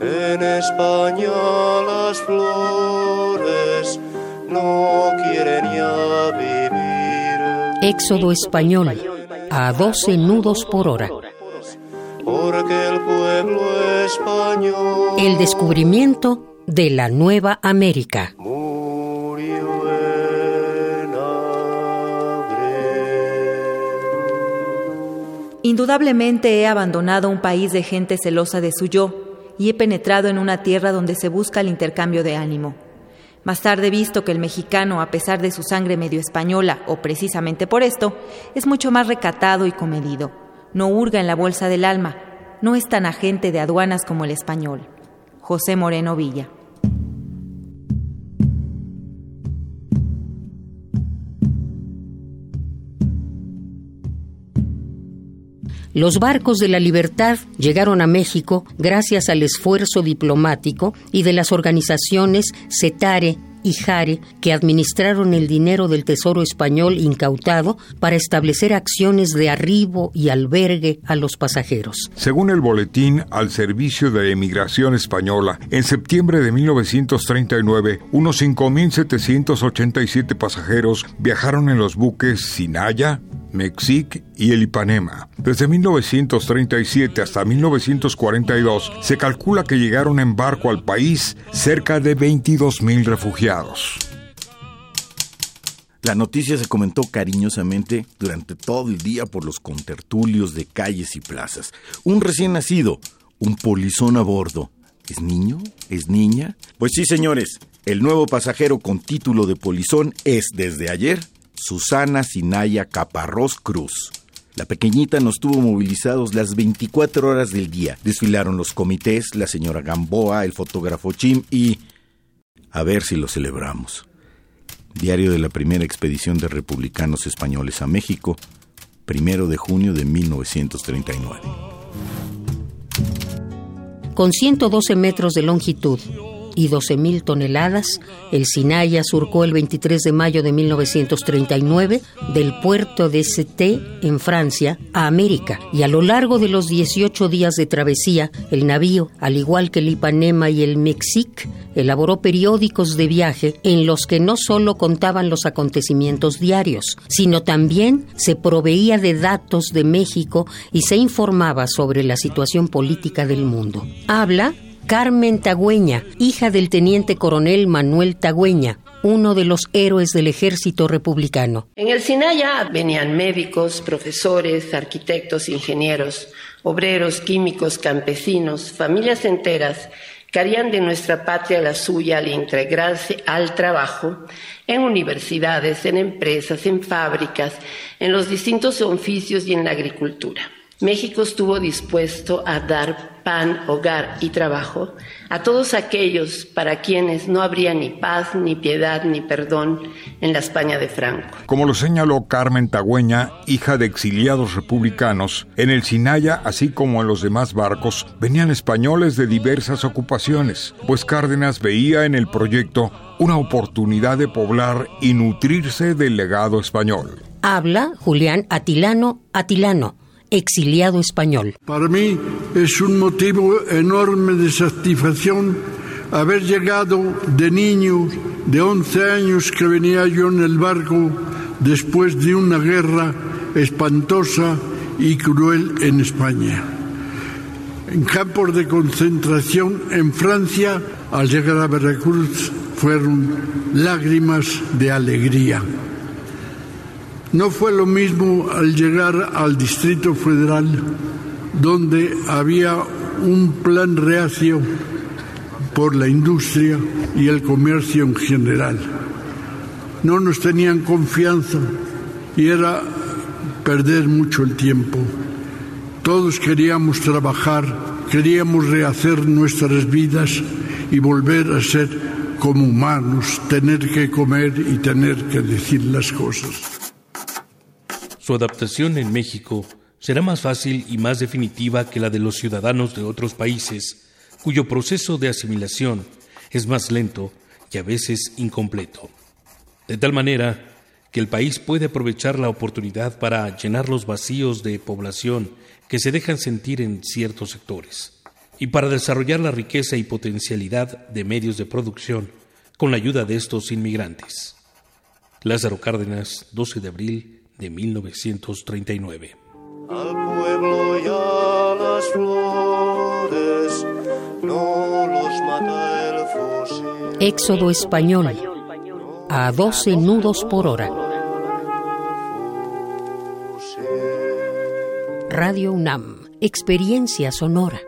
En España las flores no quieren ya vivir. Éxodo español a 12 nudos por hora. Porque el pueblo español El descubrimiento de la Nueva América. Indudablemente he abandonado un país de gente celosa de su yo y he penetrado en una tierra donde se busca el intercambio de ánimo. Más tarde he visto que el mexicano, a pesar de su sangre medio española, o precisamente por esto, es mucho más recatado y comedido. No hurga en la bolsa del alma, no es tan agente de aduanas como el español. José Moreno Villa. Los barcos de la libertad llegaron a México gracias al esfuerzo diplomático y de las organizaciones CETARE y JARE que administraron el dinero del Tesoro español incautado para establecer acciones de arribo y albergue a los pasajeros. Según el boletín al Servicio de Emigración Española, en septiembre de 1939, unos 5.787 pasajeros viajaron en los buques Sinaya, Mexic y el Ipanema. Desde 1937 hasta 1942 se calcula que llegaron en barco al país cerca de 22.000 refugiados. La noticia se comentó cariñosamente durante todo el día por los contertulios de calles y plazas. Un recién nacido, un polizón a bordo. ¿Es niño? ¿Es niña? Pues sí, señores, el nuevo pasajero con título de polizón es desde ayer Susana Sinaya Caparrós Cruz. La pequeñita nos tuvo movilizados las 24 horas del día. Desfilaron los comités, la señora Gamboa, el fotógrafo Chim y... A ver si lo celebramos. Diario de la primera expedición de republicanos españoles a México, primero de junio de 1939. Con 112 metros de longitud y 12.000 toneladas, el Sinaya surcó el 23 de mayo de 1939 del puerto de St. en Francia a América. Y a lo largo de los 18 días de travesía, el navío, al igual que el Ipanema y el Mexic, elaboró periódicos de viaje en los que no solo contaban los acontecimientos diarios, sino también se proveía de datos de México y se informaba sobre la situación política del mundo. Habla Carmen Tagüeña, hija del teniente coronel Manuel Tagüeña, uno de los héroes del ejército republicano. En el Sinaya venían médicos, profesores, arquitectos, ingenieros, obreros, químicos, campesinos, familias enteras que harían de nuestra patria la suya al integrarse al trabajo en universidades, en empresas, en fábricas, en los distintos oficios y en la agricultura. México estuvo dispuesto a dar pan, hogar y trabajo a todos aquellos para quienes no habría ni paz, ni piedad, ni perdón en la España de Franco. Como lo señaló Carmen Tagüeña, hija de exiliados republicanos, en el Sinaya, así como en los demás barcos, venían españoles de diversas ocupaciones, pues Cárdenas veía en el proyecto una oportunidad de poblar y nutrirse del legado español. Habla Julián Atilano Atilano exiliado español. Para mí es un motivo enorme de satisfacción haber llegado de niño, de 11 años que venía yo en el barco después de una guerra espantosa y cruel en España. En campos de concentración en Francia, al llegar a Veracruz, fueron lágrimas de alegría. No fue lo mismo al llegar al Distrito Federal, donde había un plan reacio por la industria y el comercio en general. No nos tenían confianza y era perder mucho el tiempo. Todos queríamos trabajar, queríamos rehacer nuestras vidas y volver a ser como humanos, tener que comer y tener que decir las cosas. Su adaptación en México será más fácil y más definitiva que la de los ciudadanos de otros países, cuyo proceso de asimilación es más lento y a veces incompleto. De tal manera que el país puede aprovechar la oportunidad para llenar los vacíos de población que se dejan sentir en ciertos sectores, y para desarrollar la riqueza y potencialidad de medios de producción con la ayuda de estos inmigrantes. Lázaro Cárdenas, 12 de abril de 1939. Al pueblo y a las flores no los mata el fusil. Éxodo español a 12 nudos por hora. Radio UNAM, experiencia sonora.